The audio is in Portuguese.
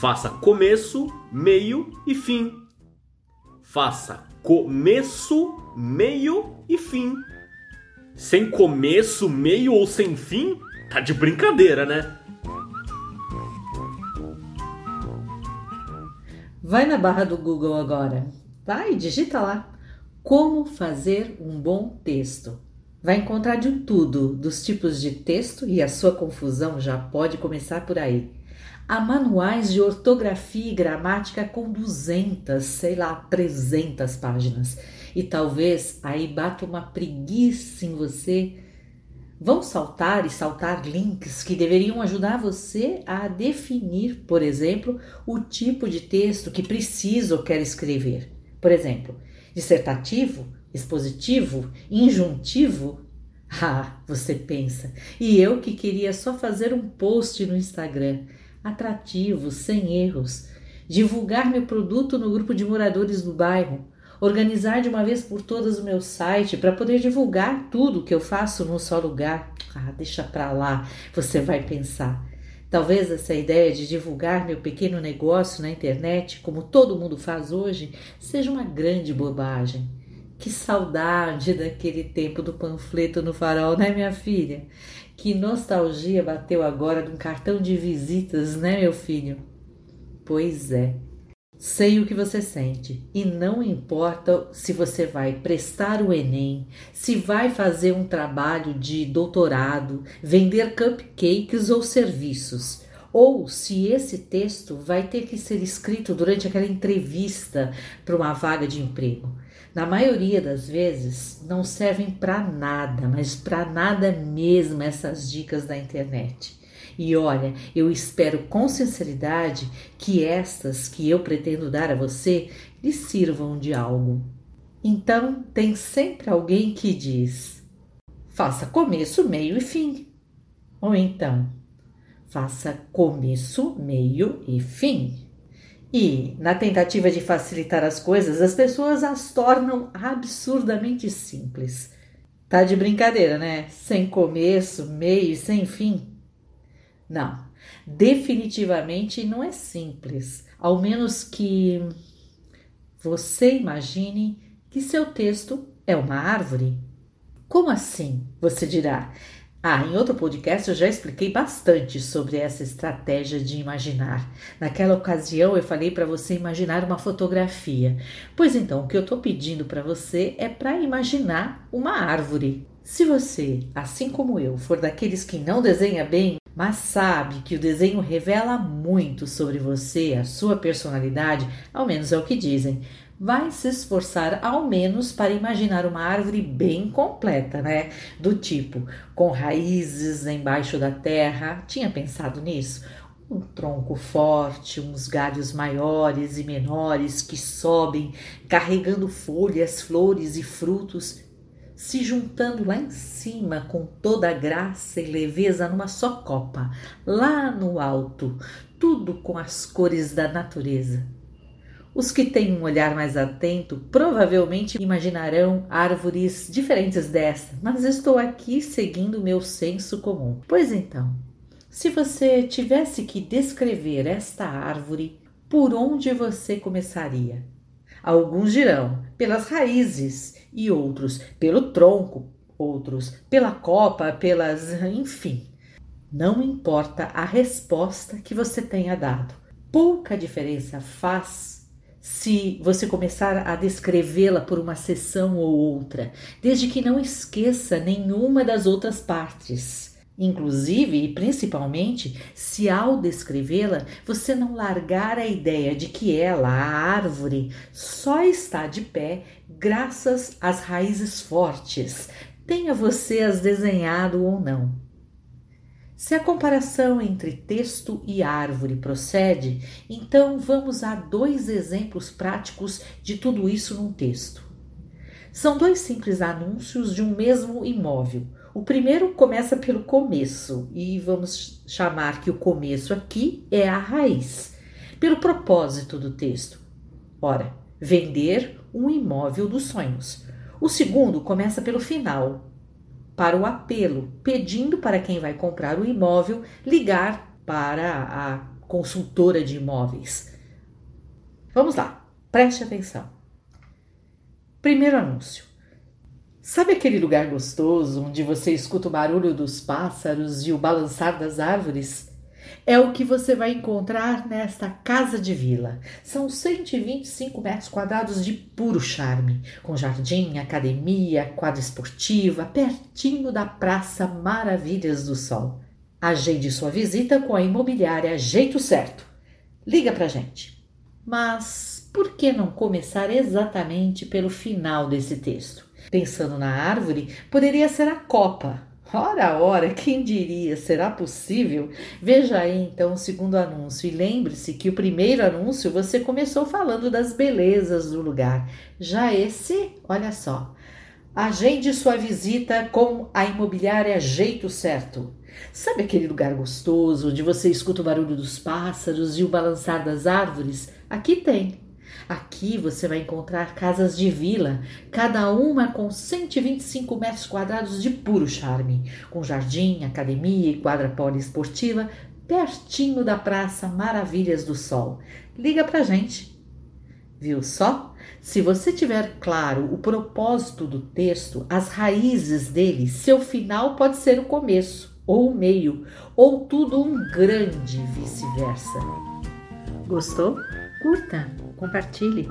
Faça começo, meio e fim. Faça começo, meio e fim. Sem começo, meio ou sem fim? Tá de brincadeira, né? Vai na barra do Google agora. Vai, digita lá. Como fazer um bom texto. Vai encontrar de tudo, dos tipos de texto e a sua confusão já pode começar por aí. Há manuais de ortografia e gramática com 200, sei lá, 300 páginas. E talvez aí bata uma preguiça em você Vão saltar e saltar links que deveriam ajudar você a definir, por exemplo, o tipo de texto que precisa ou quer escrever. Por exemplo, dissertativo, expositivo, injuntivo. Ah, você pensa. E eu que queria só fazer um post no Instagram, atrativo, sem erros, divulgar meu produto no grupo de moradores do bairro organizar de uma vez por todas o meu site para poder divulgar tudo que eu faço num só lugar. Ah, deixa para lá, você vai pensar. Talvez essa ideia de divulgar meu pequeno negócio na internet, como todo mundo faz hoje, seja uma grande bobagem. Que saudade daquele tempo do panfleto no farol, né, minha filha? Que nostalgia bateu agora de um cartão de visitas, né, meu filho? Pois é. Sei o que você sente e não importa se você vai prestar o Enem, se vai fazer um trabalho de doutorado, vender cupcakes ou serviços, ou se esse texto vai ter que ser escrito durante aquela entrevista para uma vaga de emprego. Na maioria das vezes não servem para nada, mas para nada mesmo essas dicas da internet. E olha, eu espero com sinceridade que estas que eu pretendo dar a você lhe sirvam de algo. Então, tem sempre alguém que diz: faça começo, meio e fim. Ou então, faça começo, meio e fim. E, na tentativa de facilitar as coisas, as pessoas as tornam absurdamente simples. Tá de brincadeira, né? Sem começo, meio e sem fim. Não, definitivamente não é simples, ao menos que você imagine que seu texto é uma árvore. Como assim? Você dirá. Ah, em outro podcast eu já expliquei bastante sobre essa estratégia de imaginar. Naquela ocasião eu falei para você imaginar uma fotografia. Pois então, o que eu estou pedindo para você é para imaginar uma árvore. Se você, assim como eu, for daqueles que não desenha bem, mas sabe que o desenho revela muito sobre você, a sua personalidade, ao menos é o que dizem. Vai se esforçar ao menos para imaginar uma árvore bem completa, né? Do tipo, com raízes embaixo da terra. Tinha pensado nisso? um tronco forte, uns galhos maiores e menores que sobem, carregando folhas, flores e frutos se juntando lá em cima com toda a graça e leveza numa só copa, lá no alto, tudo com as cores da natureza. Os que têm um olhar mais atento provavelmente imaginarão árvores diferentes desta, mas estou aqui seguindo o meu senso comum. Pois então, se você tivesse que descrever esta árvore, por onde você começaria? Alguns dirão pelas raízes e outros pelo tronco, outros pela copa, pelas. enfim. Não importa a resposta que você tenha dado. Pouca diferença faz se você começar a descrevê-la por uma sessão ou outra, desde que não esqueça nenhuma das outras partes. Inclusive e principalmente, se ao descrevê-la você não largar a ideia de que ela, a árvore, só está de pé graças às raízes fortes, tenha você as desenhado ou não. Se a comparação entre texto e árvore procede, então vamos a dois exemplos práticos de tudo isso num texto. São dois simples anúncios de um mesmo imóvel o primeiro começa pelo começo e vamos chamar que o começo aqui é a raiz, pelo propósito do texto. Ora, vender um imóvel dos sonhos. O segundo começa pelo final, para o apelo, pedindo para quem vai comprar o imóvel ligar para a consultora de imóveis. Vamos lá, preste atenção. Primeiro anúncio. Sabe aquele lugar gostoso onde você escuta o barulho dos pássaros e o balançar das árvores? É o que você vai encontrar nesta casa de vila. São 125 metros quadrados de puro charme, com jardim, academia, quadra esportiva, pertinho da Praça Maravilhas do Sol. Agende sua visita com a imobiliária Jeito Certo. Liga pra gente. Mas por que não começar exatamente pelo final desse texto? Pensando na árvore, poderia ser a copa. Ora, ora, quem diria? Será possível? Veja aí então o segundo anúncio e lembre-se que o primeiro anúncio você começou falando das belezas do lugar. Já esse, olha só. Agende sua visita com a imobiliária Jeito Certo. Sabe aquele lugar gostoso onde você escuta o barulho dos pássaros e o balançar das árvores? Aqui tem. Aqui você vai encontrar casas de vila, cada uma com 125 metros quadrados de puro charme, com jardim, academia e quadra poliesportiva, pertinho da Praça Maravilhas do Sol. Liga pra gente. Viu só? Se você tiver claro o propósito do texto, as raízes dele, seu final pode ser o começo ou o meio, ou tudo um grande vice-versa. Gostou? Curta, compartilhe.